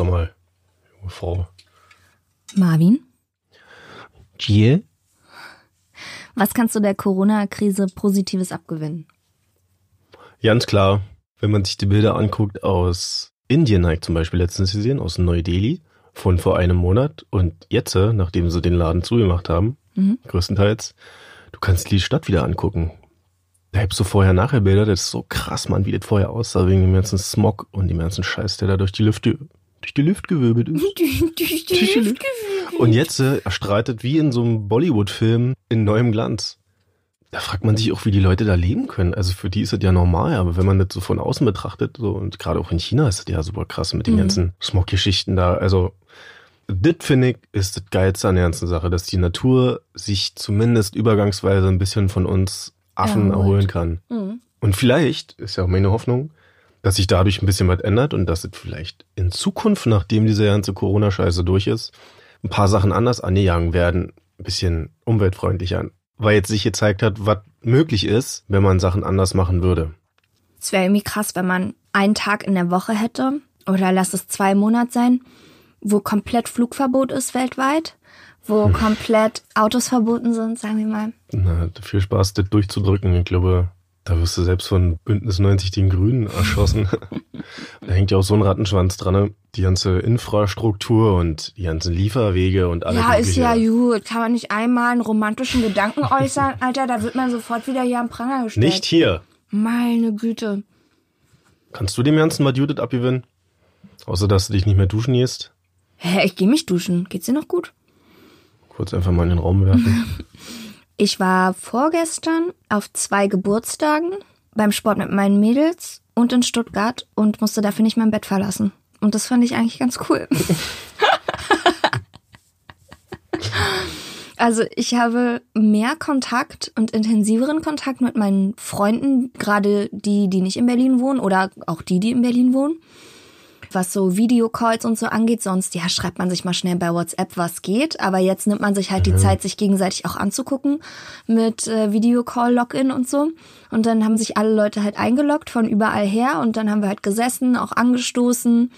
Sag mal, junge Frau. Marvin, Jill? was kannst du der Corona-Krise Positives abgewinnen? Ganz klar, wenn man sich die Bilder anguckt aus Indien, habe ich zum Beispiel letztens gesehen, aus Neu-Delhi von vor einem Monat und jetzt, äh, nachdem sie den Laden zugemacht haben, größtenteils, du kannst die Stadt wieder angucken. Da gibt's so vorher-nachher-Bilder, das ist so krass, Mann, wie das vorher aussah, wegen dem ganzen Smog und dem ganzen Scheiß, der da durch die Lüfte, durch die Luft gewirbelt ist. Durch die Luft. Und jetzt äh, das wie in so einem Bollywood-Film in neuem Glanz. Da fragt man sich auch, wie die Leute da leben können. Also für die ist das ja normal, aber wenn man das so von außen betrachtet, so und gerade auch in China ist das ja super krass mit den ganzen Smog-Geschichten da. Also das finde ich ist das Geilste an der ganzen Sache, dass die Natur sich zumindest übergangsweise ein bisschen von uns Affen Erholt. erholen kann. Und vielleicht ist ja auch meine Hoffnung, dass sich dadurch ein bisschen was ändert und dass es vielleicht in Zukunft, nachdem diese ganze Corona-Scheiße durch ist, ein paar Sachen anders angegangen werden, ein bisschen umweltfreundlicher, weil jetzt sich gezeigt hat, was möglich ist, wenn man Sachen anders machen würde. Es wäre irgendwie krass, wenn man einen Tag in der Woche hätte, oder lass es zwei Monate sein, wo komplett Flugverbot ist weltweit, wo komplett Autos verboten sind, sagen wir mal. Na, viel Spaß, das durchzudrücken. Ich glaube, da wirst du selbst von Bündnis 90 den Grünen erschossen. da hängt ja auch so ein Rattenschwanz dran. ne? Die ganze Infrastruktur und die ganzen Lieferwege und alles. Ja, ist ja gut. Kann man nicht einmal einen romantischen Gedanken äußern? Alter, da wird man sofort wieder hier am Pranger gestellt. Nicht hier. Meine Güte. Kannst du dem Ganzen was Judith abgewinnen? Außer, dass du dich nicht mehr duschen gehst? Hä, ich geh mich duschen. Geht's dir noch gut? Kurz einfach mal in den Raum werfen. Ich war vorgestern auf zwei Geburtstagen beim Sport mit meinen Mädels und in Stuttgart und musste dafür nicht mein Bett verlassen. Und das fand ich eigentlich ganz cool. Also ich habe mehr Kontakt und intensiveren Kontakt mit meinen Freunden, gerade die, die nicht in Berlin wohnen oder auch die, die in Berlin wohnen. Was so Videocalls und so angeht, sonst ja schreibt man sich mal schnell bei WhatsApp, was geht. Aber jetzt nimmt man sich halt die Zeit, sich gegenseitig auch anzugucken mit äh, Videocall-Login und so. Und dann haben sich alle Leute halt eingeloggt von überall her und dann haben wir halt gesessen, auch angestoßen.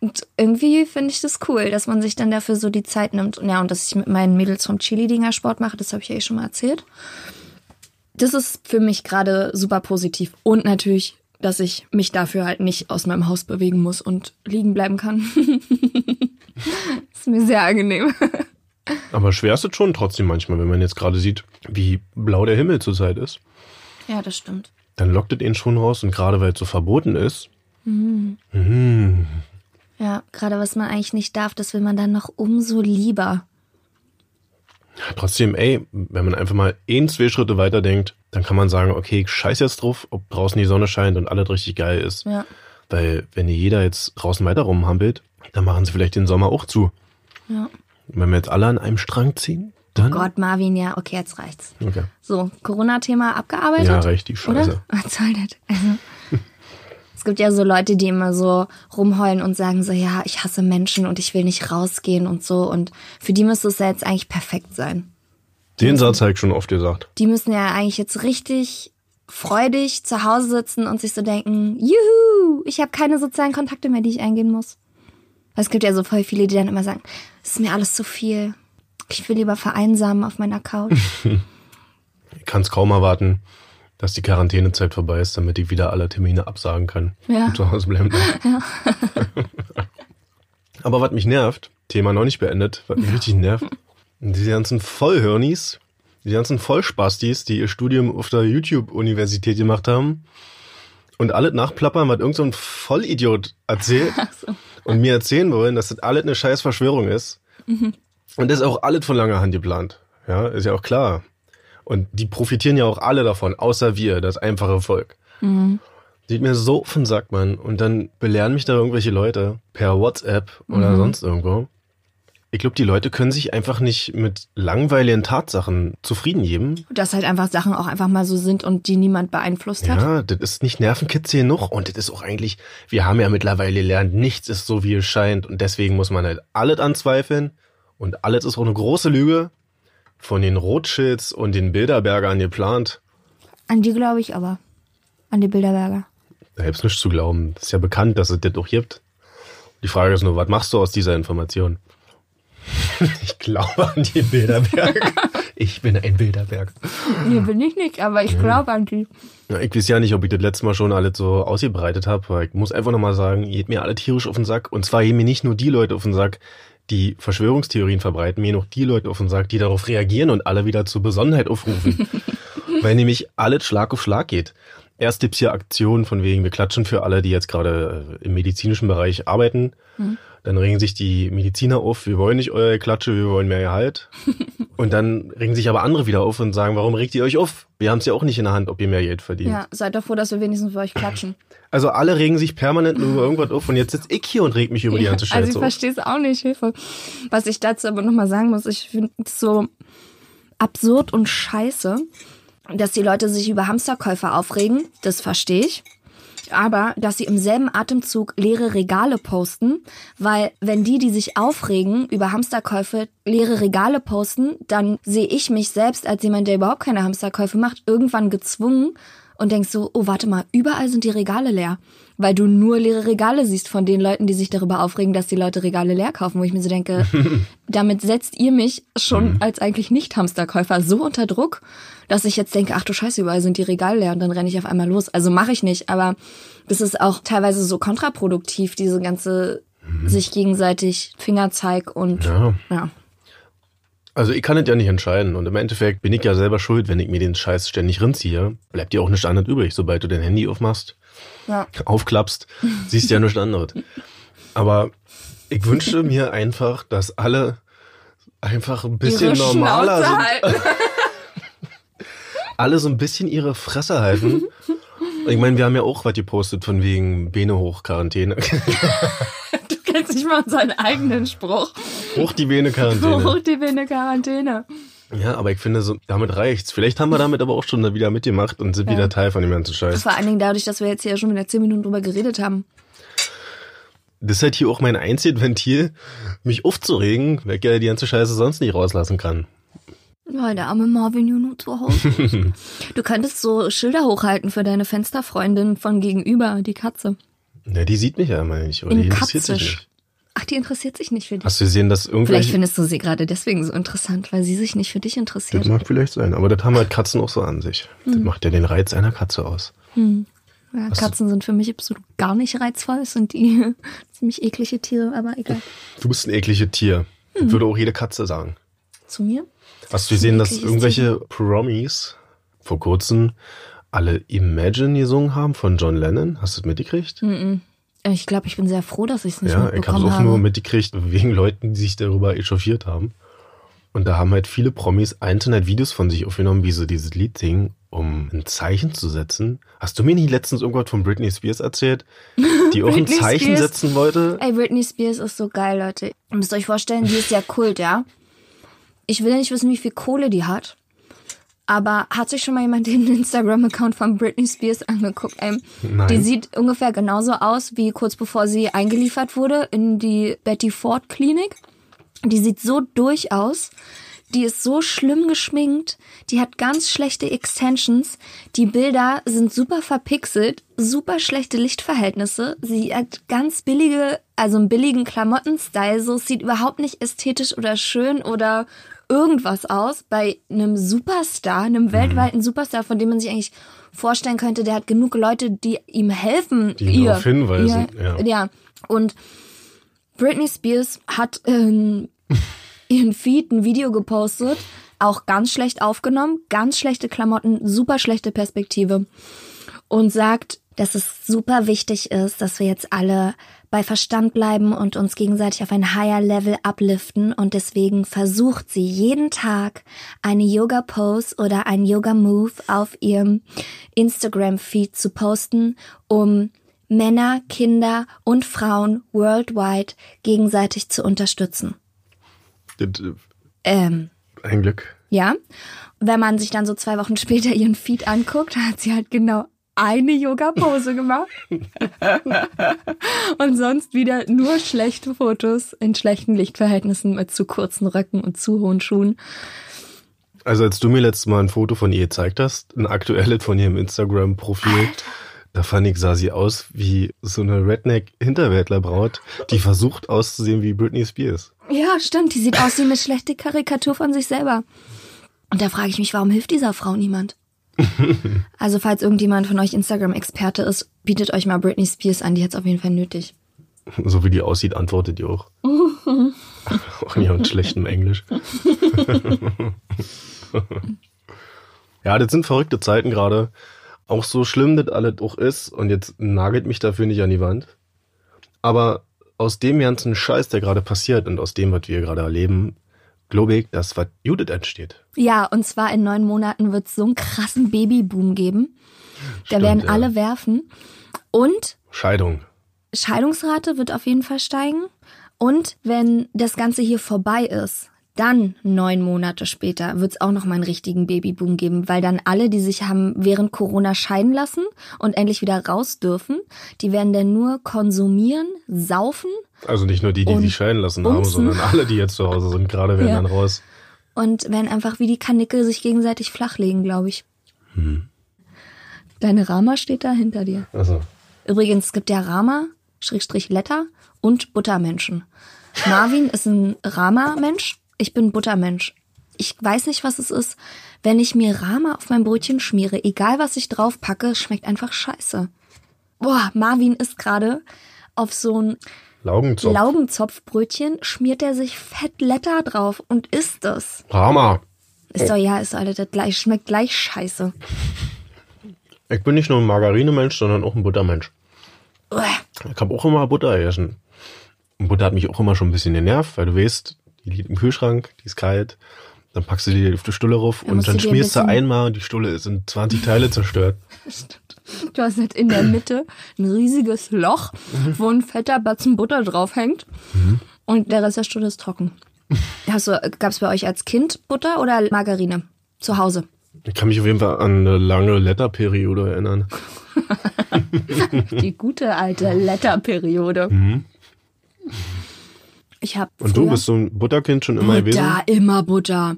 Und irgendwie finde ich das cool, dass man sich dann dafür so die Zeit nimmt. Und ja, und dass ich mit meinen Mädels vom Chili-Dinger Sport mache, das habe ich ja eh schon mal erzählt. Das ist für mich gerade super positiv. Und natürlich, dass ich mich dafür halt nicht aus meinem Haus bewegen muss und liegen bleiben kann. ist mir sehr angenehm. Aber schwer ist es schon trotzdem manchmal, wenn man jetzt gerade sieht, wie blau der Himmel zurzeit ist. Ja, das stimmt. Dann lockt es ihn schon raus und gerade weil es so verboten ist. Mhm. Ja, gerade was man eigentlich nicht darf, das will man dann noch umso lieber. Trotzdem, ey, wenn man einfach mal ein, zwei Schritte weiter denkt, dann kann man sagen, okay, ich scheiß jetzt drauf, ob draußen die Sonne scheint und alles richtig geil ist. Ja. Weil wenn jeder jetzt draußen weiter rumhampelt, dann machen sie vielleicht den Sommer auch zu. Ja. Und wenn wir jetzt alle an einem Strang ziehen, dann. Gott, Marvin, ja, okay, jetzt reicht's. Okay. So, Corona-Thema abgearbeitet? Ja, recht, die Scheiße. Oder? Was soll das? Also, es gibt ja so Leute, die immer so rumheulen und sagen so, ja, ich hasse Menschen und ich will nicht rausgehen und so. Und für die müsste es ja jetzt eigentlich perfekt sein. Den Satz habe ich schon oft gesagt. Die müssen ja eigentlich jetzt richtig freudig zu Hause sitzen und sich so denken, juhu, ich habe keine sozialen Kontakte mehr, die ich eingehen muss. Weil Es gibt ja so voll viele, die dann immer sagen, es ist mir alles zu viel. Ich will lieber vereinsamen auf meiner Couch. Ich kann es kaum erwarten, dass die Quarantänezeit vorbei ist, damit ich wieder alle Termine absagen kann. Ja. Und zu Hause bleiben darf. Aber was mich nervt, Thema noch nicht beendet, was mich richtig nervt, diese ganzen Vollhirnis, die ganzen Vollspastis, die ihr Studium auf der YouTube-Universität gemacht haben und alles nachplappern, was irgend so Vollidiot erzählt und mir erzählen wollen, dass das alles eine scheiß Verschwörung ist. Und das ist auch alles von langer Hand geplant. Ja, ist ja auch klar. Und die profitieren ja auch alle davon, außer wir, das einfache Volk. Sieht mir so auf den Sack, Mann. Und dann belehren mich da irgendwelche Leute per WhatsApp oder sonst irgendwo. Ich glaube, die Leute können sich einfach nicht mit langweiligen Tatsachen zufrieden geben. Dass halt einfach Sachen auch einfach mal so sind und die niemand beeinflusst hat. Ja, das ist nicht Nervenkitzel genug und das ist auch eigentlich, wir haben ja mittlerweile gelernt, nichts ist so, wie es scheint und deswegen muss man halt alles anzweifeln und alles ist auch eine große Lüge von den Rothschilds und den Bilderbergern geplant. An die glaube ich aber. An die Bilderberger. Da gibt's nichts zu glauben. Das ist ja bekannt, dass es das auch gibt. Die Frage ist nur, was machst du aus dieser Information? Ich glaube an die Bilderberger. Ich bin ein Bilderberg. Nee, bin ich nicht, aber ich glaube an die. Ja, ich weiß ja nicht, ob ich das letzte Mal schon alles so ausgebreitet habe, aber ich muss einfach nochmal sagen, ihr geht mir alle tierisch auf den Sack. Und zwar gehen mir nicht nur die Leute auf den Sack, die Verschwörungstheorien verbreiten, mir noch die Leute auf den Sack, die darauf reagieren und alle wieder zur Besonnenheit aufrufen. Weil nämlich alles Schlag auf Schlag geht. Erst gibt's hier Aktionen von wegen, wir klatschen für alle, die jetzt gerade äh, im medizinischen Bereich arbeiten. Dann regen sich die Mediziner auf, wir wollen nicht euer Klatsche, wir wollen mehr Gehalt. und dann regen sich aber andere wieder auf und sagen, warum regt ihr euch auf? Wir haben es ja auch nicht in der Hand, ob ihr mehr Geld verdient. Ja, seid doch froh, dass wir wenigstens für euch klatschen. Also alle regen sich permanent nur über irgendwas auf und jetzt sitze ich hier und reg mich über die ganze also Scheiße ich auf. verstehe es auch nicht, Hilfe. Was ich dazu aber nochmal sagen muss, ich finde es so absurd und scheiße, dass die Leute sich über Hamsterkäufer aufregen, das verstehe ich. Aber dass sie im selben Atemzug leere Regale posten, weil wenn die, die sich aufregen über Hamsterkäufe, leere Regale posten, dann sehe ich mich selbst als jemand, der überhaupt keine Hamsterkäufe macht, irgendwann gezwungen und denkst so, oh warte mal, überall sind die Regale leer. Weil du nur leere Regale siehst von den Leuten, die sich darüber aufregen, dass die Leute Regale leer kaufen, wo ich mir so denke, damit setzt ihr mich schon als eigentlich Nicht-Hamsterkäufer so unter Druck, dass ich jetzt denke, ach du Scheiße, überall sind die Regale leer und dann renne ich auf einmal los. Also mache ich nicht, aber das ist auch teilweise so kontraproduktiv, diese ganze sich gegenseitig Fingerzeig und Ja. ja. Also ich kann es ja nicht entscheiden und im Endeffekt bin ich ja selber schuld, wenn ich mir den Scheiß ständig rinziehe. Bleibt dir auch nichts anderes übrig, sobald du dein Handy aufmachst, Ja. aufklappst, siehst du ja nichts anderes. Aber ich wünsche mir einfach, dass alle einfach ein bisschen normaler sind. Alle so ein bisschen ihre Fresse halten. Ich meine, wir haben ja auch was gepostet von wegen Bene hoch Quarantäne. Du kennst nicht mal unseren eigenen Spruch. hoch die Bene Quarantäne. Hoch die Bene Quarantäne. Ja, aber ich finde, so, damit reicht's. Vielleicht haben wir damit aber auch schon wieder mitgemacht und sind wieder Teil von dem ganzen Scheiß. Vor allen Dingen dadurch, dass wir jetzt hier schon wieder zehn Minuten drüber geredet haben. Das ist halt hier auch mein einziges Ventil, mich aufzuregen, weil ich ja die ganze Scheiße sonst nicht rauslassen kann. Weil der arme Marvin ja nur zu Hause ist. Du könntest so Schilder hochhalten für deine Fensterfreundin von gegenüber, die Katze. Ja, die sieht mich ja immer nicht, oder In die interessiert sich nicht. Ach, die interessiert sich nicht für dich. Hast du gesehen, dass Vielleicht irgendwelche... findest du sie gerade deswegen so interessant, weil sie sich nicht für dich interessiert. Das mag vielleicht sein, aber das haben halt Katzen auch so an sich. Das Hm. macht ja den Reiz einer Katze aus. Ja, Katzen sind für mich absolut gar nicht reizvoll. Es sind die ziemlich eklige Tiere, aber egal. Du bist ein ekliges Tier. Hm. Würde auch jede Katze sagen. Zu mir? Hast du gesehen, dass irgendwelche Promis vor kurzem alle Imagine gesungen haben von John Lennon? Hast du das mitgekriegt? Ich glaube, ich bin sehr froh, dass ich es nicht Ja, ich habe mitbekommen es auch habe. nur mitgekriegt wegen Leuten, die sich darüber echauffiert haben. Und da haben halt viele Promis einzelne Videos von sich aufgenommen, wie sie dieses Lied singen, um ein Zeichen zu setzen. Hast du mir nicht letztens irgendwas von Britney Spears erzählt, die auch ein Zeichen Spears? setzen wollte? Ey, Britney Spears ist so geil, Leute. Ihr müsst euch vorstellen, die ist ja Kult, ja? Ich will nicht wissen, wie viel Kohle die hat. Aber hat sich schon mal jemand den Instagram-Account von Britney Spears angeguckt? Ähm, Nein. Die sieht ungefähr genauso aus, wie kurz bevor sie eingeliefert wurde in die Betty Ford Klinik. Die sieht so durch aus. Die ist so schlimm geschminkt. Die hat ganz schlechte Extensions. Die Bilder sind super verpixelt, super schlechte Lichtverhältnisse. Sie hat ganz billige, also einen billigen Klamottenstyle. So es sieht überhaupt nicht ästhetisch oder schön oder irgendwas aus. Bei einem Superstar, einem weltweiten Superstar, von dem man sich eigentlich vorstellen könnte, der hat genug Leute, die ihm helfen. Die ihr, darauf hinweisen, ihr, ja. ja. Und Britney Spears hat ähm, ihren Feed ein Video gepostet, auch ganz schlecht aufgenommen, ganz schlechte Klamotten, super schlechte Perspektive und sagt, dass es super wichtig ist, dass wir jetzt alle bei Verstand bleiben und uns gegenseitig auf ein higher Level upliften und deswegen versucht sie jeden Tag eine Yoga Pose oder ein Yoga Move auf ihrem Instagram Feed zu posten, um Männer, Kinder und Frauen worldwide gegenseitig zu unterstützen. Das, Ähm, Ein Glück. ja. Wenn man sich dann so zwei Wochen später ihren Feed anguckt, hat sie halt genau eine Yoga-Pose gemacht. und sonst wieder nur schlechte Fotos in schlechten Lichtverhältnissen mit zu kurzen Röcken und zu hohen Schuhen. Also als du mir letztes Mal ein Foto von ihr gezeigt hast, ein aktuelles von ihrem Instagram-Profil, da fand ich, sah sie aus wie so eine Redneck-Hinterwäldlerbraut, die versucht auszusehen wie Britney Spears. Ja, stimmt. Die sieht aus wie eine schlechte Karikatur von sich selber. Und da frage ich mich, warum hilft dieser Frau niemand? Also falls irgendjemand von euch Instagram-Experte ist, bietet euch mal Britney Spears an. Die hat's auf jeden Fall nötig. So wie die aussieht, antwortet die auch. auch in ihrem schlechten Englisch. ja, das sind verrückte Zeiten gerade. Auch so schlimm das alles auch ist. Und jetzt nagelt mich dafür nicht an die Wand. Aber aus dem ganzen Scheiß, der gerade passiert und aus dem, was wir gerade erleben, glaube ich, dass was Judith entsteht. Ja, und zwar in neun Monaten wird es so einen krassen Babyboom geben. Da Stimmt, werden ja. alle werfen. Und Scheidung. Scheidungsrate wird auf jeden Fall steigen. Und wenn das Ganze hier vorbei ist, dann neun Monate später wird es auch noch mal einen richtigen Babyboom geben, weil dann alle, die sich haben während Corona scheiden lassen und endlich wieder raus dürfen, die werden dann nur konsumieren, saufen Also nicht nur die, die Und sich scheiden lassen haben, bumsen. sondern alle, die jetzt zu Hause sind, gerade werden Ja. dann raus. und werden einfach wie die Kanickel sich gegenseitig flachlegen, glaube ich. Hm. Deine Rama steht da hinter dir. Also, Übrigens, es gibt ja Rama, Schrägstrich Letter und Buttermenschen. Marvin ist ein Rama-Mensch, ich bin Buttermensch. Ich weiß nicht, was es ist. Wenn ich mir Rama auf mein Brötchen schmiere, egal was ich drauf packe, schmeckt einfach scheiße. Boah, Marvin ist gerade auf so ein Laugenzopf. Laugenzopfbrötchen, schmiert er sich fett Letter drauf und isst es. Rama. Ist doch, ja, ist alles das gleich, schmeckt gleich scheiße. Ich bin nicht nur ein Margarine-Mensch, sondern auch ein Buttermensch. Uah. Ich habe auch immer Butter gegessen. Und Butter hat mich auch immer schon ein bisschen genervt, weil du weißt, die liegt im Kühlschrank, die ist kalt. Dann packst du die auf die Stulle rauf Da und dann du dir schmierst du einmal und die Stulle ist in 20 Teile zerstört. Du hast halt in der Mitte ein riesiges Loch, wo ein fetter Batzen Butter draufhängt. Und der Rest der Stunde ist trocken. Hast du, gab's bei euch als Kind Butter oder Margarine? Zu Hause. Ich kann mich auf jeden Fall an eine lange Letterperiode erinnern. Die gute alte Letterperiode. Ich habe Und du bist so ein Butterkind schon immer gewesen? Butter, immer Butter.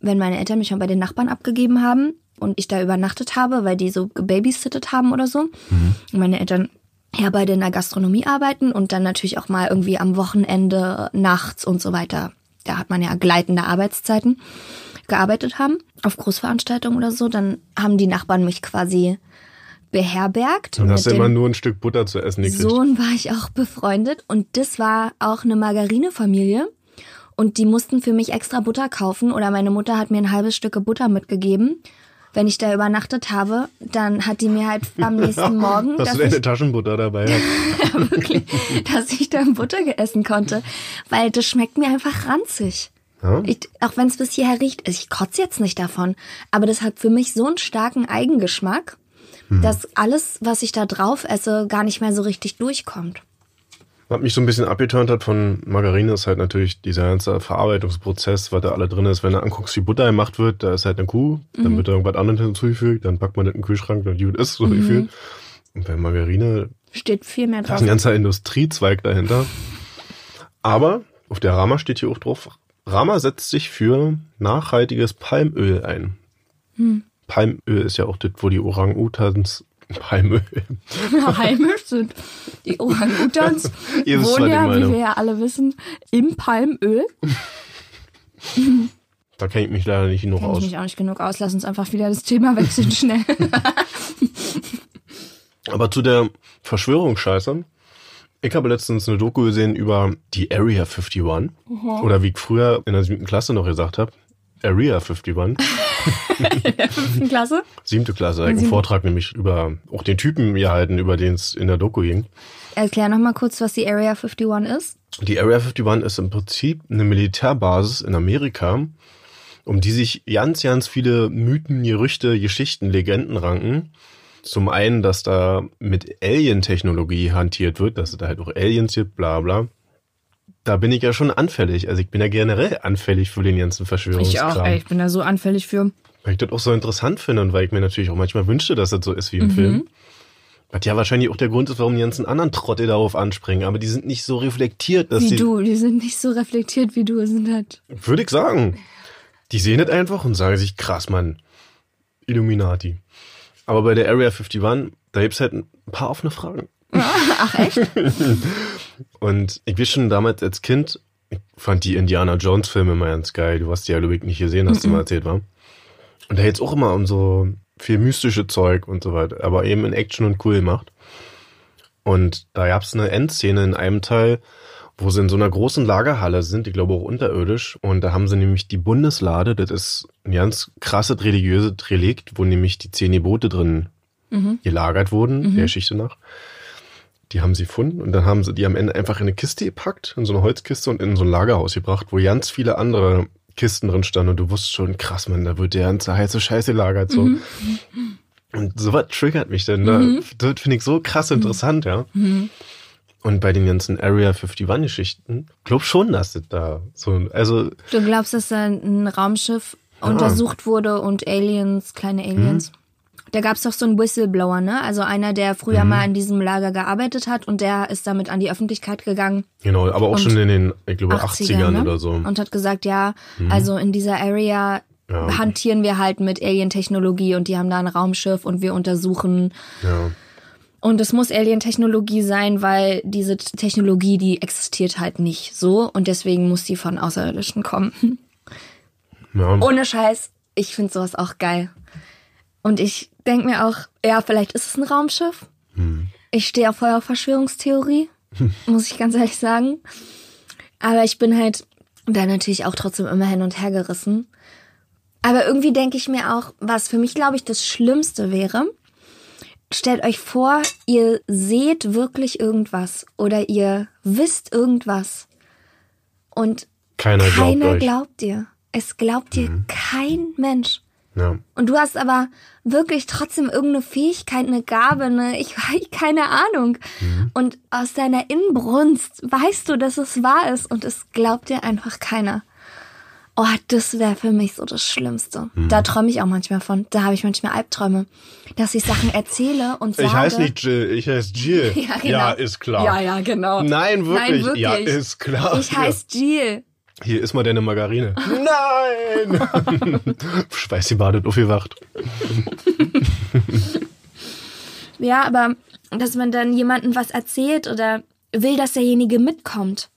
Wenn meine Eltern mich schon bei den Nachbarn abgegeben haben und ich da übernachtet habe, weil die so gebabysittet haben oder so, und meine Eltern ja beide in der Gastronomie arbeiten und dann natürlich auch mal irgendwie am Wochenende, nachts und so weiter. Da hat man ja gleitende Arbeitszeiten gearbeitet haben, auf Großveranstaltungen oder so, dann haben die Nachbarn mich quasi beherbergt. Dann hast immer nur ein Stück Butter zu essen gekriegt. Sohn war ich auch befreundet und das war auch eine Margarinefamilie und die mussten für mich extra Butter kaufen oder meine Mutter hat mir ein halbes Stück Butter mitgegeben. Wenn ich da übernachtet habe, dann hat die mir halt am nächsten Morgen, Dass dass du deine ich, Taschenbutter dabei hast. wirklich, dass ich dann Butter essen konnte, weil das schmeckt mir einfach ranzig. Ja? Ich, auch wenn es bis hierher riecht, ich kotze jetzt nicht davon, aber das hat für mich so einen starken Eigengeschmack, dass alles, was ich da drauf esse, gar nicht mehr so richtig durchkommt. Was mich so ein bisschen abgeturnt hat von Margarine, ist halt natürlich dieser ganze Verarbeitungsprozess, was da alle drin ist. Wenn du anguckst, wie Butter gemacht wird, da ist halt eine Kuh, dann wird da irgendwas anderes hinzugefügt, dann packt man das in den Kühlschrank, dann gut ist, so gefühlt. Und bei Margarine, Steht viel mehr da drauf. ist ein ganzer Industriezweig dahinter. Aber auf der Rama steht hier auch drauf, Rama setzt sich für nachhaltiges Palmöl ein. Palmöl ist ja auch das, wo die Orang-Utans Palmöl. heimisch sind. Die Orang-Utans wohnen ich ja, wie wir ja alle wissen, im Palmöl. Da kenne ich mich leider nicht genug Kenn ich aus. mich auch nicht genug aus. Lass uns einfach wieder das Thema wechseln schnell. Aber zu der Verschwörungsscheiße. Ich habe letztens eine Doku gesehen über die Area 51. Oder wie ich früher in der siebten Klasse noch gesagt habe, Area 51. In der fünften Klasse? Siebte Klasse, einen Vortrag nämlich über auch den Typen gehalten, über den es in der Doku ging. Erklär noch mal kurz, was die Area 51 ist. Die Area 51 ist im Prinzip eine Militärbasis in Amerika, um die sich ganz, ganz viele Mythen, Gerüchte, Geschichten, Legenden ranken. Zum einen, dass da mit Alien-Technologie hantiert wird, dass es da halt auch Aliens gibt, bla bla. Da bin ich ja schon anfällig. Also ich bin ja generell anfällig für den ganzen Verschwörungskram. Ich auch, ey, ich bin da so anfällig für. Weil ich das auch so interessant finde und weil ich mir natürlich auch manchmal wünschte, dass das so ist wie im Mhm. Film. Was ja wahrscheinlich auch der Grund ist, warum die ganzen anderen Trottel darauf anspringen. Aber die sind nicht so reflektiert, dass Wie die. du, die sind nicht so reflektiert wie du, sind halt. Würde ich sagen. Die sehen das einfach und sagen sich, krass, Mann. Illuminati. Aber bei der Area 51, da gibt's halt ein paar offene Fragen. Ach echt? Und ich weiß schon damals als Kind, ich fand die Indiana Jones Filme immer ganz geil. Du hast die ja, Ludwig, nicht gesehen, hast du mal erzählt, war. Und da geht's auch immer um so viel mystische Zeug und so weiter, aber eben in Action und cool gemacht. Und da gab's eine Endszene in einem Teil, wo sie in so einer großen Lagerhalle sind, ich glaube auch unterirdisch. Und da haben sie nämlich die Bundeslade, das ist ein ganz krasses religiöses Relikt, wo nämlich die zehn Gebote drin gelagert wurden, der Geschichte nach. Die haben sie gefunden und dann haben sie die am Ende einfach in eine Kiste gepackt, in so eine Holzkiste und in so ein Lagerhaus gebracht, wo ganz viele andere Kisten drin standen und du wusstest schon, krass, man, da wird der ganze heiße Scheiße gelagert, so. Und sowas triggert mich denn, ne? Das finde ich so krass interessant, ja. Und bei den ganzen Area 51-Geschichten, glaub schon, dass das da so, also, Du glaubst, dass da ein Raumschiff untersucht wurde und Aliens, kleine Aliens. Da gab's doch so einen Whistleblower, ne? Also einer, der früher mal in diesem Lager gearbeitet hat und der ist damit an die Öffentlichkeit gegangen. genau, aber auch schon in den, ich glaube, 80ern, 80ern ne? oder so. Und hat gesagt, ja, also in dieser Area Ja. hantieren wir halt mit Alien-Technologie und die haben da ein Raumschiff und wir untersuchen. Ja. Und es muss Alien-Technologie sein, weil diese Technologie, die existiert halt nicht so und deswegen muss die von Außerirdischen kommen. ja. Ohne Scheiß, ich finde sowas auch geil. Und ich denke mir auch, ja, vielleicht ist es ein Raumschiff. Ich stehe auch voll auf Verschwörungstheorie, muss ich ganz ehrlich sagen. Aber ich bin halt da natürlich auch trotzdem immer hin und her gerissen. Aber irgendwie denke ich mir auch, was für mich, glaube ich, das Schlimmste wäre, stellt euch vor, ihr seht wirklich irgendwas oder ihr wisst irgendwas und Keiner glaubt keiner euch. glaubt dir. Es glaubt dir kein Mensch. Ja. Und du hast aber wirklich trotzdem irgendeine Fähigkeit, eine Gabe, eine, ich weiß, keine Ahnung. Und aus deiner Inbrunst weißt du, dass es wahr ist und es glaubt dir einfach keiner. Oh, das wäre für mich so das Schlimmste. Da träume ich auch manchmal von. Da habe ich manchmal Albträume, dass ich Sachen erzähle und sage. Ich heiße nicht Jill, ich heiße Jill. Ja, genau. ja, ist klar. Ja, ja, genau. Nein, wirklich. Nein, wirklich. Ja, ist klar. Ich heiße Jill. Hier ist mal deine Margarine. Nein! Schweiß die badet aufgewacht. Ja, aber dass man dann jemandem was erzählt oder will, dass derjenige mitkommt.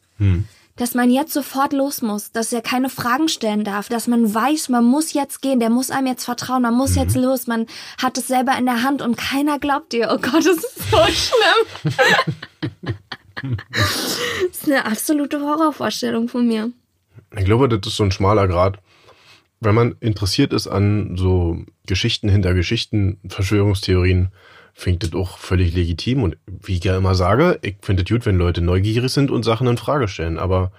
Dass man jetzt sofort los muss, dass er keine Fragen stellen darf, dass man weiß, man muss jetzt gehen, der muss einem jetzt vertrauen, man muss jetzt los, man hat es selber in der Hand und keiner glaubt dir. Oh Gott, das ist so schlimm. das ist eine absolute Horrorvorstellung von mir. Ich glaube, das ist so ein schmaler Grad. Wenn man interessiert ist an so Geschichten hinter Geschichten, Verschwörungstheorien, finde ich das auch völlig legitim. Und wie ich ja immer sage, ich finde es gut, wenn Leute neugierig sind und Sachen in Frage stellen. Aber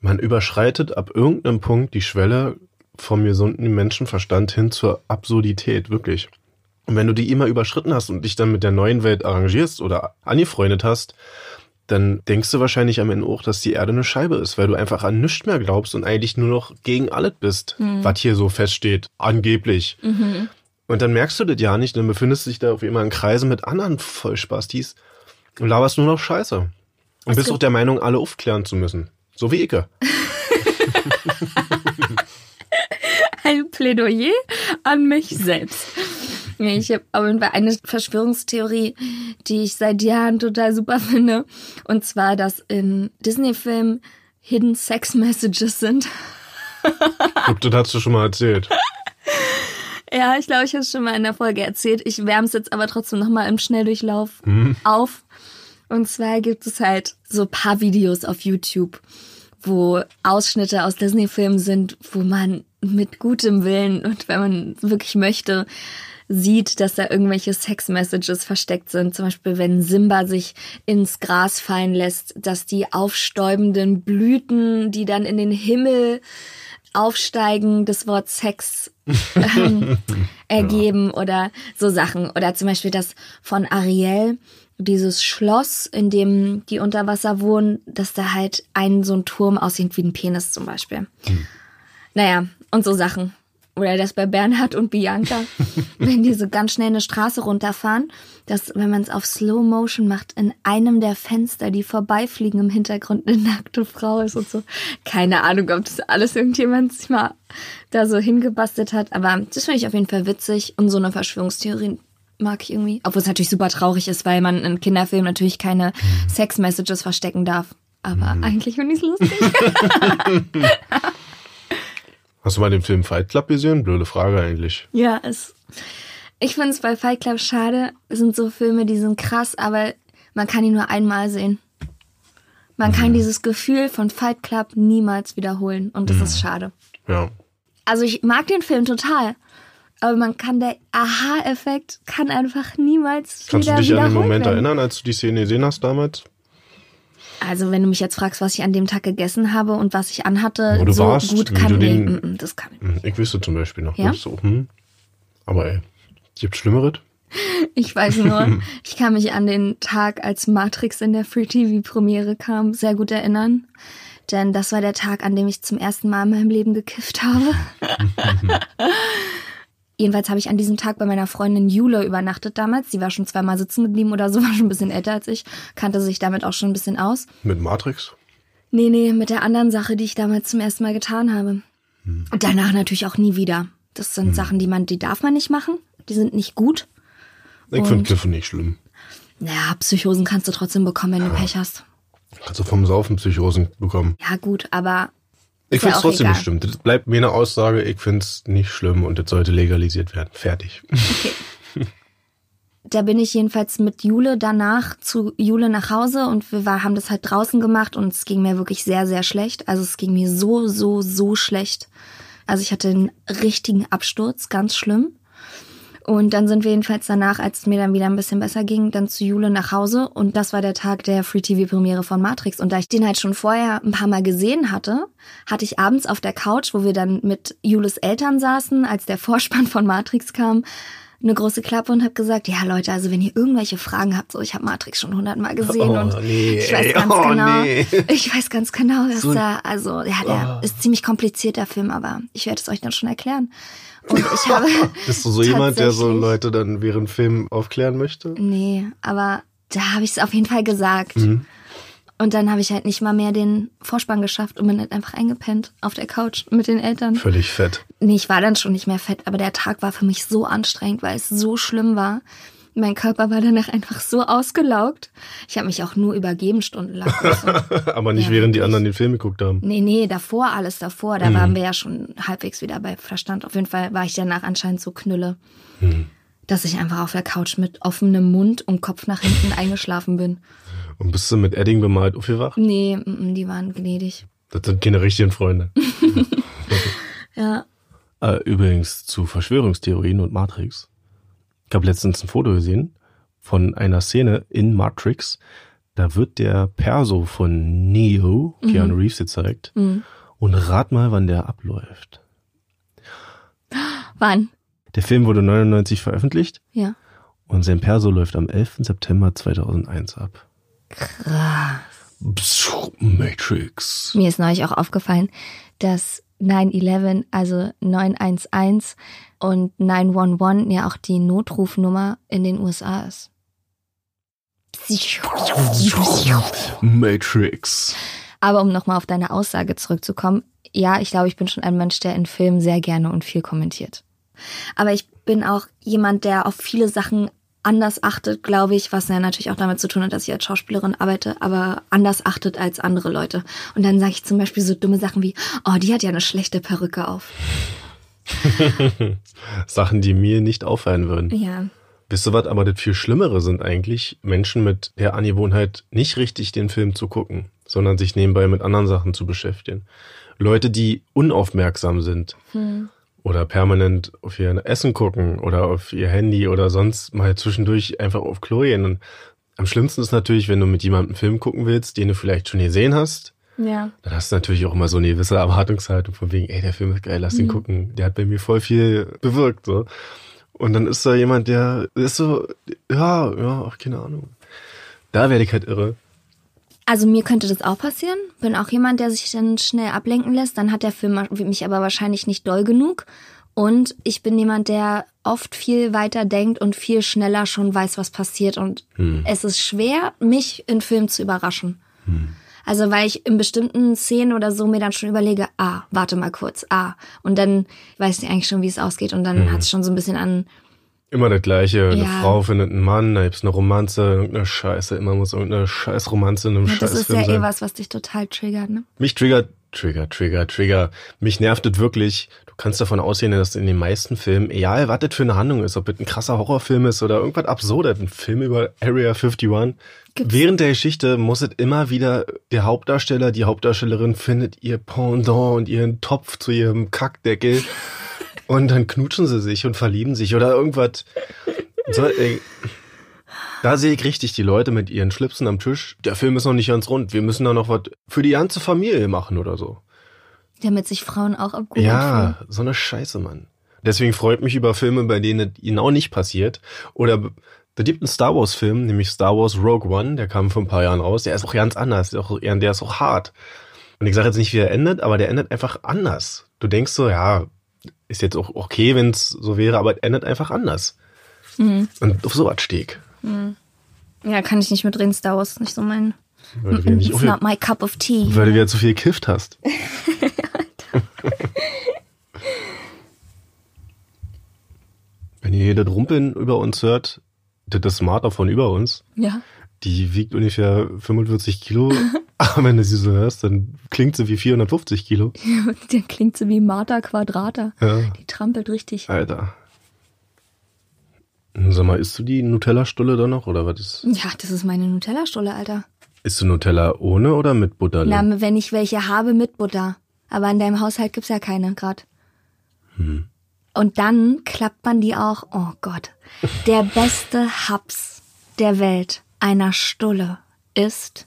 man überschreitet ab irgendeinem Punkt die Schwelle vom gesunden Menschenverstand hin zur Absurdität, wirklich. Und wenn du die immer überschritten hast und dich dann mit der neuen Welt arrangierst oder angefreundet hast, dann denkst du wahrscheinlich am Ende auch, dass die Erde eine Scheibe ist, weil du einfach an nichts mehr glaubst und eigentlich nur noch gegen alles bist, was hier so feststeht, angeblich. Und dann merkst du das ja nicht, dann befindest du dich da auf immer in Kreisen mit anderen Vollspastis und laberst nur noch Scheiße. Und bist gibt- auch der Meinung, alle aufklären zu müssen. So wie Icke. ein Plädoyer an mich selbst. Nee, Ich habe auf jeden Fall eine Verschwörungstheorie, die ich seit Jahren total super finde. Und zwar, dass in Disney-Filmen Hidden Sex Messages sind. Ich glaub, das hast du schon mal erzählt. Ja, ich glaube, ich habe es schon mal in der Folge erzählt. Ich wärme es jetzt aber trotzdem nochmal im Schnelldurchlauf auf. Und zwar gibt es halt so paar Videos auf YouTube, wo Ausschnitte aus Disney-Filmen sind, wo man mit gutem Willen und wenn man wirklich möchte, sieht, dass da irgendwelche Sex-Messages versteckt sind. Zum Beispiel, wenn Simba sich ins Gras fallen lässt, dass die aufstäubenden Blüten, die dann in den Himmel aufsteigen, das Wort Sex ähm, ergeben ja. oder so Sachen. Oder zum Beispiel das von Ariel, dieses Schloss, in dem die unter Wasser wohnen, dass da halt ein so ein Turm aussieht wie ein Penis zum Beispiel. Hm. Naja, und so Sachen oder das bei Bernhard und Bianca, wenn die so ganz schnell eine Straße runterfahren, dass, wenn man es auf Slow Motion macht, in einem der Fenster, die vorbeifliegen, im Hintergrund eine nackte Frau ist und so. Keine Ahnung, ob das alles irgendjemand sich mal da so hingebastelt hat, aber das finde ich auf jeden Fall witzig und so eine Verschwörungstheorie mag ich irgendwie. Obwohl es natürlich super traurig ist, weil man in Kinderfilmen natürlich keine mhm. Sex-Messages verstecken darf. Aber mhm. eigentlich finde ich es lustig. Hast du mal den Film Fight Club gesehen? Blöde Frage eigentlich. Ja, es. Ich finde es bei Fight Club schade. Es sind so Filme, die sind krass, aber man kann ihn nur einmal sehen. Man mhm. kann dieses Gefühl von Fight Club niemals wiederholen und das mhm. ist schade. Ja. Also ich mag den Film total, aber man kann der Aha-Effekt kann einfach niemals Kannst wieder du dich an den Moment werden. erinnern, als du die Szene gesehen hast damals? Also wenn du mich jetzt fragst, was ich an dem Tag gegessen habe und was ich anhatte, Wo du so warst, gut kann nee, den- mm, mm, das kann ich. Hm, Ich wüsste zum Beispiel noch. Ja? So, hm. Aber ey, gibt Schlimmeres? Ich weiß nur, ich kann mich an den Tag, als Matrix in der Free TV Premiere kam, sehr gut erinnern. Denn das war der Tag, an dem ich zum ersten Mal in meinem Leben gekifft habe. Jedenfalls habe ich an diesem Tag bei meiner Freundin Jule übernachtet damals. Sie war schon zweimal sitzen geblieben oder so, war schon ein bisschen älter als ich, kannte sich damit auch schon ein bisschen aus. Mit Matrix? Nee, nee, mit der anderen Sache, die ich damals zum ersten Mal getan habe. Und danach natürlich auch nie wieder. Das sind Sachen, die man, die darf man nicht machen. Die sind nicht gut. Ich finde Kiffen nicht schlimm. Naja, Psychosen kannst du trotzdem bekommen, wenn du Pech hast. Kannst du vom Saufen Psychosen bekommen. Ja, gut, aber Ich finde es trotzdem egal. nicht schlimm. Das bleibt mir eine Aussage, ich finde es nicht schlimm und das sollte legalisiert werden. Fertig. da bin ich jedenfalls mit Jule danach zu Jule nach Hause und wir war, haben das halt draußen gemacht und es ging mir wirklich sehr, sehr schlecht. Also es ging mir so, so, so schlecht. Also ich hatte einen richtigen Absturz, ganz schlimm. Und dann sind wir jedenfalls danach, als es mir dann wieder ein bisschen besser ging, dann zu Jule nach Hause. Und das war der Tag der Free-TV-Premiere von Matrix. Und da ich den halt schon vorher ein paar Mal gesehen hatte, hatte ich abends auf der Couch, wo wir dann mit Jules Eltern saßen, als der Vorspann von Matrix kam, eine große Klappe und habe gesagt, ja Leute, also wenn ihr irgendwelche Fragen habt, so ich habe Matrix schon hundertmal gesehen Oh, und nee, ich weiß ganz oh, genau, nee. ich weiß ganz genau, dass So da, also ja, der Oh. ist ziemlich kompliziert der Film, aber ich werde es euch dann schon erklären. Und ich habe Bist du so jemand, der so Leute dann während Film aufklären möchte? Nee, aber da habe ich es auf jeden Fall gesagt. Mhm. Und dann habe ich halt nicht mal mehr den Vorspann geschafft und bin halt einfach eingepennt auf der Couch mit den Eltern. Völlig fett. Nee, ich war dann schon nicht mehr fett, aber der Tag war für mich so anstrengend, weil es so schlimm war. Mein Körper war danach einfach so ausgelaugt. Ich habe mich auch nur übergeben stundenlang. Also, Aber nicht Ja, während die anderen den Film geguckt haben. nee, nee, davor, alles davor. Mhm. Da waren wir ja schon halbwegs wieder bei Verstand. Auf jeden Fall war ich danach anscheinend so knülle, Mhm. dass ich einfach auf der Couch mit offenem Mund und Kopf nach hinten eingeschlafen bin. Und bist du mit Edding bemalt aufgewacht? Nee, die waren gnädig. Das sind keine richtigen Freunde. Ja. Äh, übrigens zu Verschwörungstheorien und Matrix. Ich habe letztens ein Foto gesehen von einer Szene in Matrix. Da wird der Perso von Neo, Keanu Reeves, gezeigt. Mhm. Und rat mal, wann der abläuft. Wann? Der Film wurde 99 veröffentlicht Ja. und sein Perso läuft am 11. September 2001 ab. Krass. Psst, Matrix. Mir ist neulich auch aufgefallen, dass 911, also 911 und 911 ja auch die Notrufnummer in den USA ist. Matrix. Aber um nochmal auf deine Aussage zurückzukommen, ja, ich glaube, ich bin schon ein Mensch, der in Filmen sehr gerne und viel kommentiert. Aber ich bin auch jemand, der auf viele Sachen anders achtet, glaube ich, was ja natürlich auch damit zu tun hat, dass ich als Schauspielerin arbeite, aber anders achtet als andere Leute. Und dann sage ich zum Beispiel so dumme Sachen wie, oh, die hat ja eine schlechte Perücke auf. Sachen, die mir nicht auffallen würden. Ja. Wisst ihr was? Aber das viel Schlimmere sind eigentlich Menschen mit der Angewohnheit, nicht richtig den Film zu gucken. sondern sich nebenbei mit anderen Sachen zu beschäftigen. Leute, die unaufmerksam sind oder permanent auf ihr Essen gucken oder auf ihr Handy oder sonst mal zwischendurch einfach auf Klo gehen. Und am schlimmsten ist natürlich, wenn du mit jemandem einen Film gucken willst, den du vielleicht schon gesehen hast, Ja. dann hast du natürlich auch immer so eine gewisse Erwartungshaltung von wegen, ey, der Film ist geil, lass den gucken. Der hat bei mir voll viel bewirkt, so. Und dann ist da jemand, der ist so, ja, ja, ach, keine Ahnung. Da werde ich halt irre. Also mir könnte das auch passieren. Bin auch jemand, der sich dann schnell ablenken lässt. Dann hat der Film mich aber wahrscheinlich nicht doll genug. Und ich bin jemand, der oft viel weiter denkt und viel schneller schon weiß, was passiert. Und es ist schwer, mich in Film zu überraschen. Also weil ich in bestimmten Szenen oder so mir dann schon überlege, ah, warte mal kurz, ah. Und dann weiß ich eigentlich schon, wie es ausgeht. Und dann hat es schon so ein bisschen an, Immer das Gleiche. Eine Ja. Frau findet einen Mann, da gibt's eine Romanze, irgendeine Scheiße. Immer muss irgendeine scheiß Romanze in einem das ist Scheißfilm ja sein. eh was, was dich total triggert, ne? Mich triggert, Trigger, Trigger, Trigger. Mich nervt es wirklich. Du kannst davon ausgehen, dass in den meisten Filmen, egal was das für eine Handlung ist, ob es ein krasser Horrorfilm ist oder irgendwas Absurdes, ein Film über Area 51, Gibt's- während der Geschichte muss es immer wieder der Hauptdarsteller, die Hauptdarstellerin findet ihr Pendant und ihren Topf zu ihrem Kackdeckel und dann knutschen sie sich und verlieben sich oder irgendwas. So, ey, da sehe ich richtig die Leute mit ihren Schlipsen am Tisch. Der Film ist noch nicht ganz rund. Wir müssen da noch was für die ganze Familie machen oder so. Damit sich Frauen auch abgeholt fühlen. Ja, so eine Scheiße, Mann. Deswegen freut mich über Filme, bei denen es genau nicht passiert. Oder da gibt einen Star Wars Film, nämlich Star Wars Rogue One, der kam vor ein paar Jahren raus. Der ist auch ganz anders, der ist auch, der ist auch hart. Und ich sage jetzt nicht, wie er endet, aber der endet einfach anders. Du denkst so, ja, ist jetzt auch okay, wenn es so wäre, aber es endet einfach anders. Mhm. Und auf sowas stehe ich. Ja, kann ich nicht mitreden, Star Wars ist nicht so mein. Wieder nicht It's not my cup of tea. weil du wieder zu viel gekifft hast. Wenn ihr hier das Rumpeln über uns hört, das ist Smart von über uns. Ja. Die wiegt ungefähr 45 Kilo. Aber wenn du sie so hörst, dann klingt sie wie 450 Kilo. Der klingt so wie Martha Quadrata. Ja. Die trampelt richtig. Alter. Sag mal, isst du die Nutella-Stulle da noch? Oder was ist? Ja, das ist meine Nutella-Stulle, Alter. Isst du Nutella ohne oder mit Butter? Na, wenn ich welche habe mit Butter. Aber in deinem Haushalt gibt's ja keine grad. Und dann klappt man die auch. Oh Gott. Der beste Haps der Welt einer Stulle ist,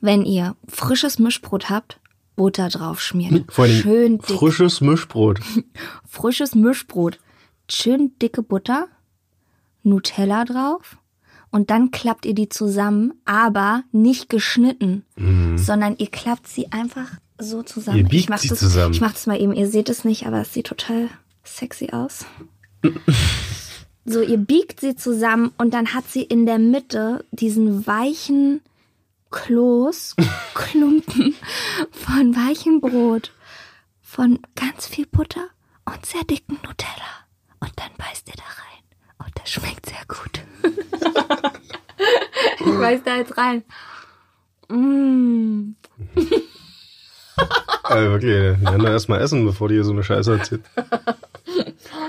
wenn ihr frisches Mischbrot habt, Butter drauf schmieren. Vor allem Schön dick. frisches Mischbrot. frisches Mischbrot, schön dicke Butter, Nutella drauf und dann klappt ihr die zusammen, aber nicht geschnitten, sondern ihr klappt sie einfach so zusammen. Ihr biegt ich mach sie das, zusammen. Ich mach das mal eben, ihr seht es nicht, aber es sieht total sexy aus. so, ihr biegt sie zusammen und dann hat sie in der Mitte diesen weichen Kloß, Klumpen von weichem Brot, von ganz viel Butter und sehr dicken Nutella. Und dann beißt ihr da rein. Und das schmeckt sehr gut. ich beiß da jetzt rein. Mmh. äh, wirklich, wir werden da erstmal essen, bevor die hier so eine Scheiße erzählt.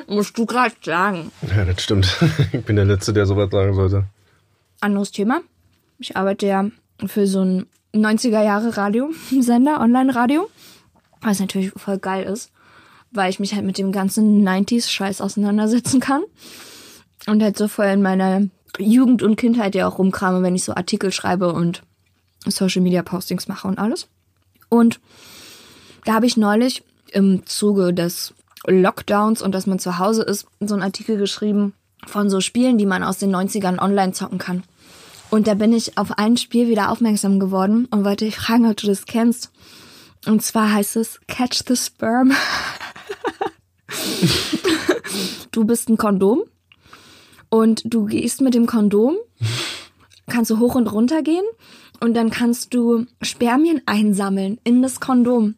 Musst du gerade sagen. Ja, das stimmt. Ich bin der Letzte, der sowas sagen sollte. Anderes Thema. Ich arbeite ja für so ein 90er Jahre Radiosender, Online-Radio. Was natürlich voll geil ist, weil ich mich halt mit dem ganzen 90s-Scheiß auseinandersetzen kann. Und halt so voll in meiner Jugend und Kindheit ja auch rumkrame, wenn ich so Artikel schreibe und Social-Media-Postings mache und alles. Und da habe ich neulich im Zuge des Lockdowns und dass man zu Hause ist, so einen Artikel geschrieben von so Spielen, die man aus den 90ern online zocken kann. Und da bin ich auf ein Spiel wieder aufmerksam geworden und wollte dich fragen, ob du das kennst. Und zwar heißt es Catch the Sperm. du bist ein Kondom und du gehst mit dem Kondom, kannst du hoch und runter gehen und dann kannst du Spermien einsammeln in das Kondom.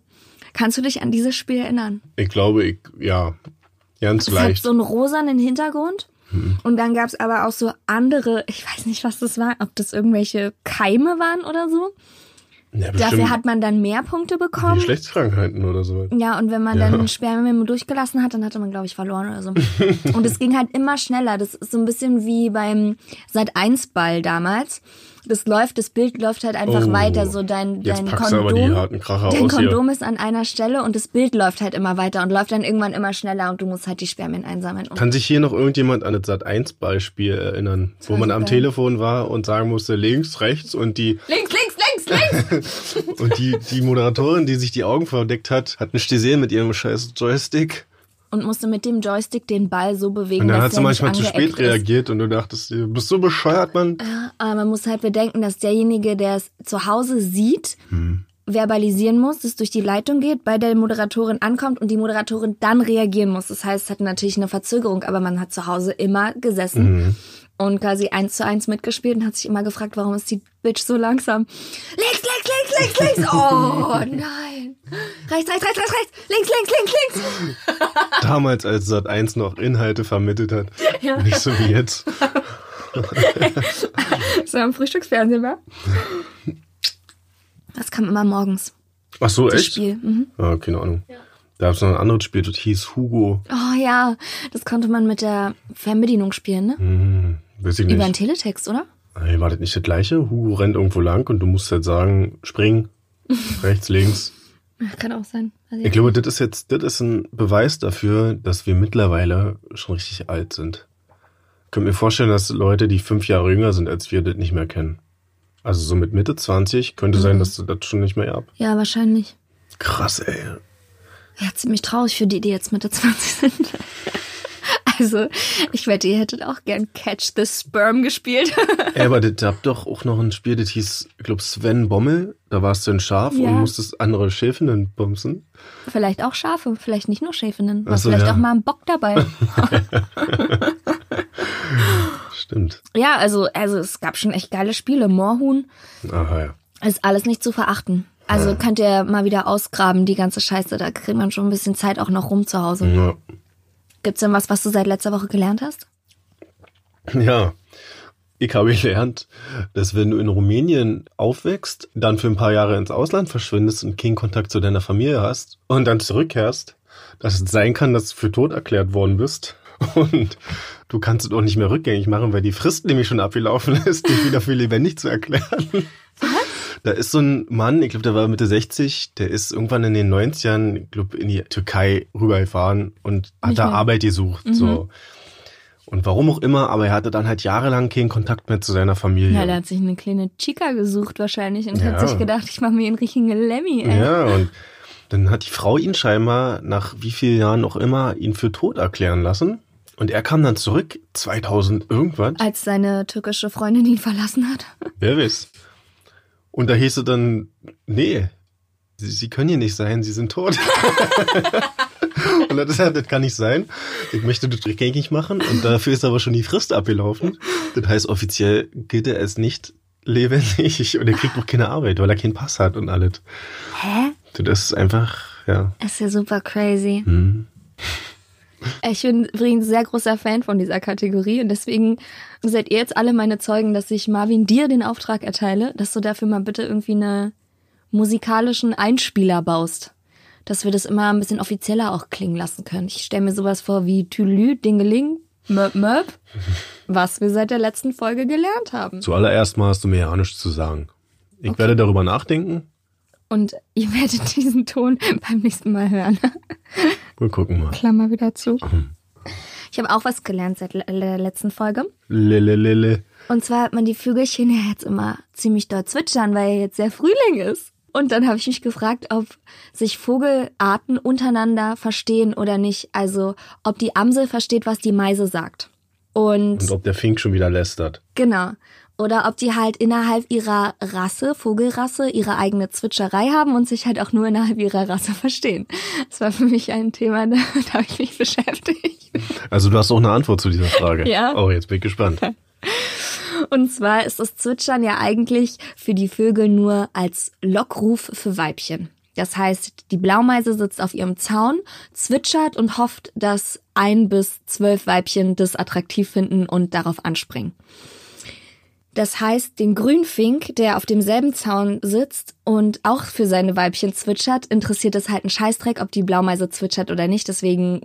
Kannst du dich an dieses Spiel erinnern? Ich glaube, ich, ja, ganz Es hat leicht. so einen rosanen Hintergrund. Und dann gab's aber auch so andere, ich weiß nicht, was das war, ob das irgendwelche Keime waren oder so. Ja, Dafür hat man dann mehr Punkte bekommen. Geschlechtskrankheiten oder so. Ja, und wenn man Ja. dann Spermien durchgelassen hat, dann hatte man, glaube ich, verloren oder so. und es ging halt immer schneller. Das ist so ein bisschen wie beim Sat 1 Ball damals. Das läuft, das Bild läuft halt einfach Oh. weiter. So dein, dein Kondom. Dein hier. Kondom ist an einer Stelle und das Bild läuft halt immer weiter und läuft dann irgendwann immer schneller und du musst halt die Spermien einsammeln. Kann sich hier noch irgendjemand an das Sat-1-Beispiel erinnern, wo man am geil. Telefon war und sagen musste, links, rechts und die, links, links, links, links! und die, die Moderatorin, die sich die Augen verdeckt hat, hat nicht gesehen mit ihrem scheiß Joystick. Und musste mit dem Joystick den Ball so bewegen, Und dann dass hat sie manchmal zu spät ist. reagiert und du dachtest, dir, bist du bescheuert, Mann? Aber man muss halt bedenken, dass derjenige, der es zu Hause sieht, Hm. verbalisieren muss, das durch die Leitung geht, bei der Moderatorin ankommt und die Moderatorin dann reagieren muss. Das heißt, es hat natürlich eine Verzögerung, aber man hat zu Hause immer gesessen Mhm. Und quasi eins zu eins mitgespielt und hat sich immer gefragt, warum ist die Bitch so langsam? Links, links, links, links, links. Oh nein. Rechts, rechts, rechts, rechts, rechts. Links, links, links, links. Damals, als Sat1 noch Inhalte vermittelt hat. Nicht so wie jetzt. So am Frühstücksfernsehen war. Das kam immer morgens. Ach so, echt? Spiel. Mhm. Ah, keine Ahnung. Da gab es noch ein anderes Spiel, das hieß Hugo. Oh ja, das konnte man mit der Fernbedienung spielen, ne? Hm, weiß ich Über einen nicht. Teletext, oder? Hey, war das nicht das gleiche? Hugo rennt irgendwo lang und du musst halt sagen, spring, rechts, links. Kann auch sein. Also, Ich glaube, das ist jetzt, das ist ein Beweis dafür, dass wir mittlerweile schon richtig alt sind. Ich könnte mir vorstellen, dass Leute, die fünf Jahre jünger sind als wir, das nicht mehr kennen. Also so mit Mitte 20 könnte sein, dass du das schon nicht mehr ab. ja, wahrscheinlich. Krass, ey. Ja, ziemlich traurig für die, die jetzt Mitte 20 sind. Also, ich wette, ihr hättet auch gern Catch the Sperm gespielt. Ey, aber das gab doch auch noch ein Spiel, das hieß, ich glaube, Sven Bommel. Da warst du ein Schaf Ja. und musstest andere Schäfinnen bumsen. vielleicht auch Schafe, vielleicht nicht nur Schäfinnen. War so, vielleicht ja. auch mal ein Bock dabei. Stimmt. ja, also, also es gab schon echt geile Spiele. Moorhuhn Aha, ja. ist alles nicht zu verachten. Also könnt ihr mal wieder ausgraben, die ganze Scheiße. Da kriegt man schon ein bisschen Zeit auch noch rum zu Hause. Ja. Gibt's denn was, was du seit letzter Woche gelernt hast? Ja, ich habe gelernt, dass wenn du in Rumänien aufwächst, dann für ein paar Jahre ins Ausland verschwindest und keinen Kontakt zu deiner Familie hast und dann zurückkehrst, dass es sein kann, dass du für tot erklärt worden bist. Und du kannst es auch nicht mehr rückgängig machen, weil die Frist nämlich schon abgelaufen ist, dich wieder für lebendig zu erklären. Da ist so ein Mann, ich glaube, der war Mitte 60, der ist irgendwann in den 90ern, ich glaube, in die Türkei rübergefahren und hat Nicht da mehr. Arbeit gesucht. So. Und warum auch immer, aber er hatte dann halt jahrelang keinen Kontakt mehr zu seiner Familie. Ja, der hat sich eine kleine Chica gesucht wahrscheinlich und Ja. hat sich gedacht, ich mache mir einen richtigen Lemmy, ey. Ja, und dann hat die Frau ihn scheinbar nach wie vielen Jahren auch immer ihn für tot erklären lassen. Und er kam dann zurück, 2000 irgendwas. Als seine türkische Freundin ihn verlassen hat. Wer weiß. Und da hieß es dann, nee, sie, sie können hier nicht sein, sie sind tot. und das, ist ja, das kann nicht sein. Ich möchte das rückgängig machen und dafür ist aber schon die Frist abgelaufen. Das heißt, offiziell gilt er als nicht lebendig und er kriegt auch keine Arbeit, weil er keinen Pass hat und alles. Hä? Das ist einfach, ja. ist ja super crazy. Hm. Ich bin übrigens sehr großer Fan von dieser Kategorie und deswegen seid ihr jetzt alle meine Zeugen, dass ich Marvin dir den Auftrag erteile, dass du dafür mal bitte irgendwie eine musikalischen Einspieler baust. Dass wir das immer ein bisschen offizieller auch klingen lassen können. Ich stelle mir sowas vor wie Tülü, Dingeling, Möp, Möp, was wir seit der letzten Folge gelernt haben. Zuallererst mal hast du mir ja nichts zu sagen. Ich werde darüber nachdenken. Und ihr werdet diesen Ton beim nächsten Mal hören. Wir gucken mal. Klammer wieder zu. Ich habe auch was gelernt seit der letzten Folge. Lille. Und zwar hat man die Vögelchen ja jetzt immer ziemlich doll zwitschern, weil ja jetzt der Frühling ist. Und dann habe ich mich gefragt, ob sich Vogelarten untereinander verstehen oder nicht. Also ob die Amsel versteht, was die Meise sagt. Und, Und ob der Fink schon wieder lästert. genau. Oder ob die halt innerhalb ihrer Rasse, Vogelrasse, ihre eigene Zwitscherei haben und sich halt auch nur innerhalb ihrer Rasse verstehen. Das war für mich ein Thema, da, da habe ich mich beschäftigt. Also du hast auch eine Antwort zu dieser Frage. Ja. Oh, jetzt bin ich gespannt. Und zwar ist das Zwitschern ja eigentlich für die Vögel nur als Lockruf für Weibchen. Das heißt, die Blaumeise sitzt auf ihrem Zaun, zwitschert und hofft, dass ein bis zwölf Weibchen das attraktiv finden und darauf anspringen. Das heißt, den Grünfink, der auf demselben Zaun sitzt und auch für seine Weibchen zwitschert, interessiert es halt einen Scheißdreck, ob die Blaumeise zwitschert oder nicht. Deswegen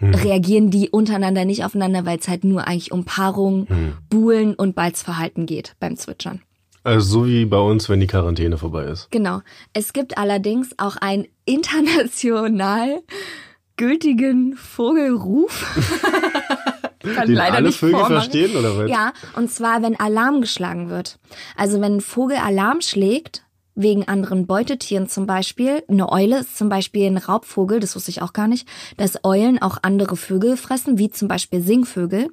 reagieren die untereinander nicht aufeinander, weil es halt nur eigentlich um Paarung, Buhlen und Balzverhalten geht beim Zwitschern. Also so wie bei uns, wenn die Quarantäne vorbei ist. Genau. Es gibt allerdings auch einen international gültigen Vogelruf. Kann Den leider alle nicht Vögel vormachen. verstehen, oder was? Ja, und zwar, wenn Alarm geschlagen wird. Also wenn ein Vogel Alarm schlägt, wegen anderen Beutetieren zum Beispiel. Eine Eule ist zum Beispiel ein Raubvogel, das wusste ich auch gar nicht, dass Eulen auch andere Vögel fressen, wie zum Beispiel Singvögel.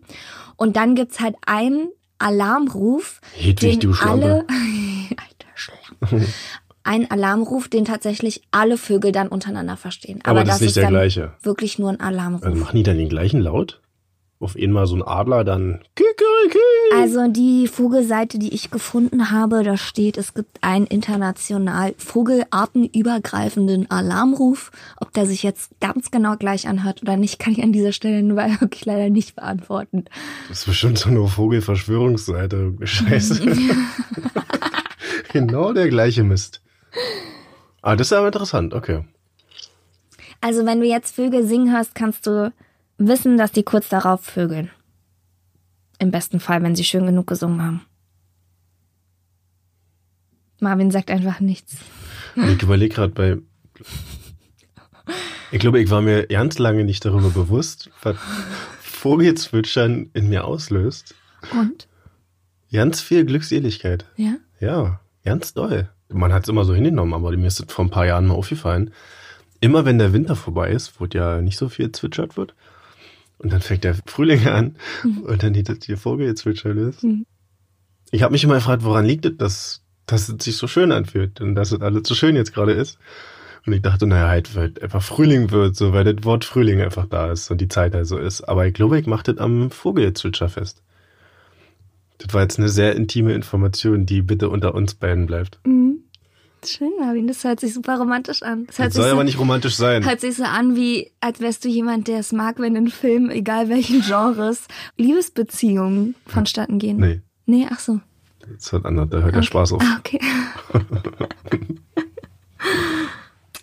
Und dann gibt's halt einen Alarmruf, Hedwig, den alle... Alter Schlampe. Ein Alarmruf, den tatsächlich alle Vögel dann untereinander verstehen. Aber das ist nicht der gleiche. wirklich nur ein Alarmruf. Also machen die dann den gleichen Laut? Auf einmal so ein Adler, dann. Also die Vogelseite, die ich gefunden habe, da steht, es gibt einen international vogelartenübergreifenden Alarmruf. Ob der sich jetzt ganz genau gleich anhört oder nicht, kann ich an dieser Stelle nur wirklich leider nicht beantworten. Das ist bestimmt so eine Vogelverschwörungsseite. Scheiße. genau der gleiche Mist. Ah, das ist aber interessant, okay. Also wenn du jetzt Vögel singen hörst, kannst du wissen, dass die kurz darauf vögeln. Im besten Fall, wenn sie schön genug gesungen haben. Marvin sagt einfach nichts. Ich überlege gerade bei. Ich glaube, ich war mir ganz lange nicht darüber bewusst, was Vogelzwitschern in mir auslöst. Und? Ganz viel Glückseligkeit. Ja? Ja, ganz doll. Man hat es immer so hingenommen, aber mir ist es vor ein paar Jahren mal aufgefallen. Immer wenn der Winter vorbei ist, wo ja nicht so viel zwitschert wird, und dann fängt der Frühling an und dann die, die Vogelzwitscher löst. Ich habe mich immer gefragt, woran liegt es, dass, dass es sich so schön anfühlt und dass es alles so schön jetzt gerade ist. Und ich dachte, naja, halt, weil einfach Frühling wird, so, weil das Wort Frühling einfach da ist und die Zeit also ist. Aber ich glaube, ich mache das am Vogelzwitscher fest. Das war jetzt eine sehr intime Information, die bitte unter uns beiden bleibt. Schön, Marvin. Das hört sich super romantisch an. Das hört Das soll so, aber nicht romantisch sein. hört sich so an, wie als wärst du jemand, der es mag, wenn in Filmen, egal welchen Genres, Liebesbeziehungen vonstatten gehen. Nee, Nee, ach so. das wird anders, da hört der Spaß auf. Ah, okay.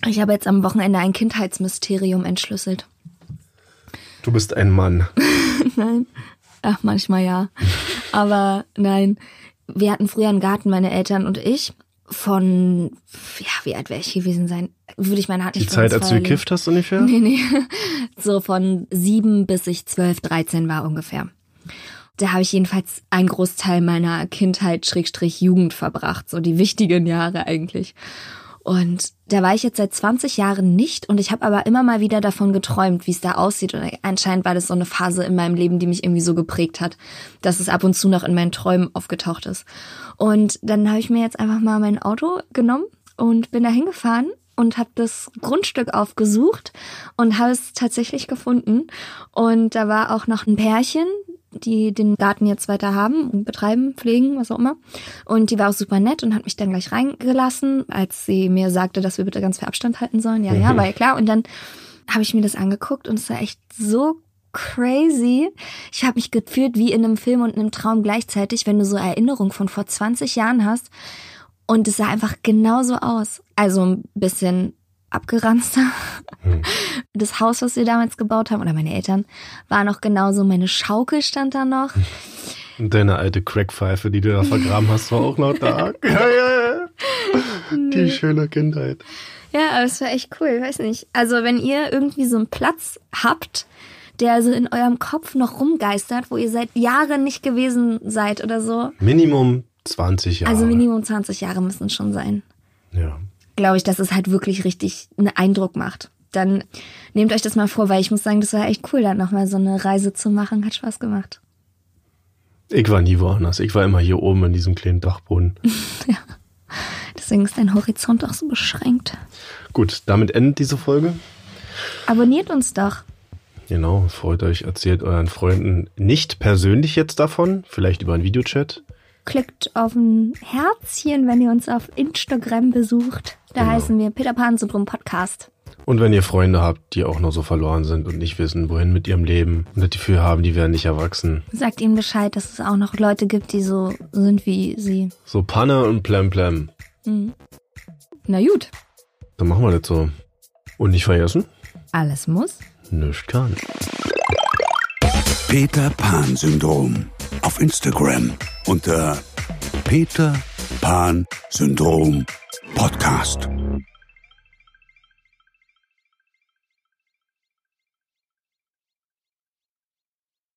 Ich habe jetzt am Wochenende ein Kindheitsmysterium entschlüsselt. Du bist ein Mann. Nein. Ach, manchmal ja. Aber nein. Wir hatten früher einen Garten, meine Eltern und ich. Von, ja, wie alt wäre ich gewesen sein? Würde ich meine Hand Die nicht Zeit, für uns als du gekifft hast ungefähr? Nee, nee. So von sieben bis ich zwölf, dreizehn war ungefähr. Da habe ich jedenfalls einen Großteil meiner Kindheit, Schrägstrich, Jugend verbracht. So die wichtigen Jahre eigentlich. Und da war ich jetzt seit 20 Jahren nicht und ich habe aber immer mal wieder davon geträumt, wie es da aussieht. Und anscheinend war das so eine Phase in meinem Leben, die mich irgendwie so geprägt hat, dass es ab und zu noch in meinen Träumen aufgetaucht ist. Und dann habe ich mir jetzt einfach mal mein Auto genommen und bin da hingefahren und habe das Grundstück aufgesucht und habe es tatsächlich gefunden. Und da war auch noch ein Pärchen, die den Garten jetzt weiter haben und betreiben, pflegen, was auch immer. Und die war auch super nett und hat mich dann gleich reingelassen, als sie mir sagte, dass wir bitte ganz viel Abstand halten sollen. Ja, ja, war ja klar. Und dann habe ich mir das angeguckt und es war echt so crazy. Ich habe mich gefühlt wie in einem Film und einem Traum gleichzeitig, wenn du so Erinnerungen von vor 20 Jahren hast. Und es sah einfach genauso aus. Also ein bisschen abgeranzter. Das Haus, was wir damals gebaut haben, oder meine Eltern, war noch genauso. Meine Schaukel stand da noch. Und deine alte Crackpfeife, die du da vergraben hast, war auch noch da. ja, ja, ja. Die schöne Kindheit. Ja, aber es war echt cool, weiß nicht. Also wenn ihr irgendwie so einen Platz habt, der so in eurem Kopf noch rumgeistert, wo ihr seit Jahren nicht gewesen seid oder so. Minimum 20 Jahre. Also Minimum 20 Jahre müssen es schon sein. Ja. Glaube ich, dass es halt wirklich richtig einen Eindruck macht. Dann nehmt euch das mal vor, weil ich muss sagen, das war echt cool, dann nochmal so eine Reise zu machen. Hat Spaß gemacht. Ich war nie woanders. Ich war immer hier oben in diesem kleinen Dachboden. Deswegen ist dein Horizont auch so beschränkt. Gut, damit endet diese Folge. Abonniert uns doch. Genau, freut euch, erzählt euren Freunden nicht persönlich jetzt davon, vielleicht über einen Videochat. Klickt auf ein Herzchen, wenn ihr uns auf Instagram besucht. Da Genau. heißen wir Peter Pan Syndrom Podcast. Und wenn ihr Freunde habt, die auch noch so verloren sind und nicht wissen, wohin mit ihrem Leben und das Gefühl haben, die werden nicht erwachsen. Sagt ihnen Bescheid, dass es auch noch Leute gibt, die so sind wie sie. So Panne und Plemplem. Na gut, Dann machen wir das so. Und nicht vergessen, alles muss. nichts kann. Peter Pan Syndrom. Auf Instagram unter Peter Pan Syndrom Podcast.